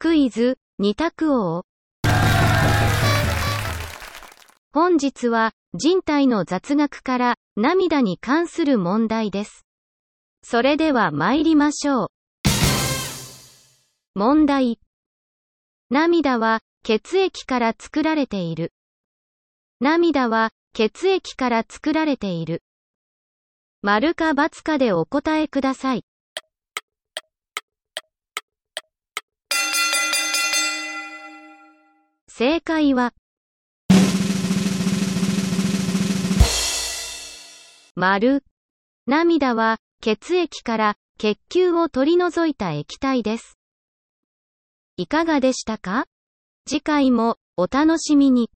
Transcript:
クイズ、二択王。本日は、人体の雑学から、涙に関する問題です。それでは参りましょう。問題。涙は、血液から作られている。涙は、血液から作られている。丸か×かでお答えください。正解は、丸。涙は、血液から血球を取り除いた液体です。いかがでしたか？次回もお楽しみに。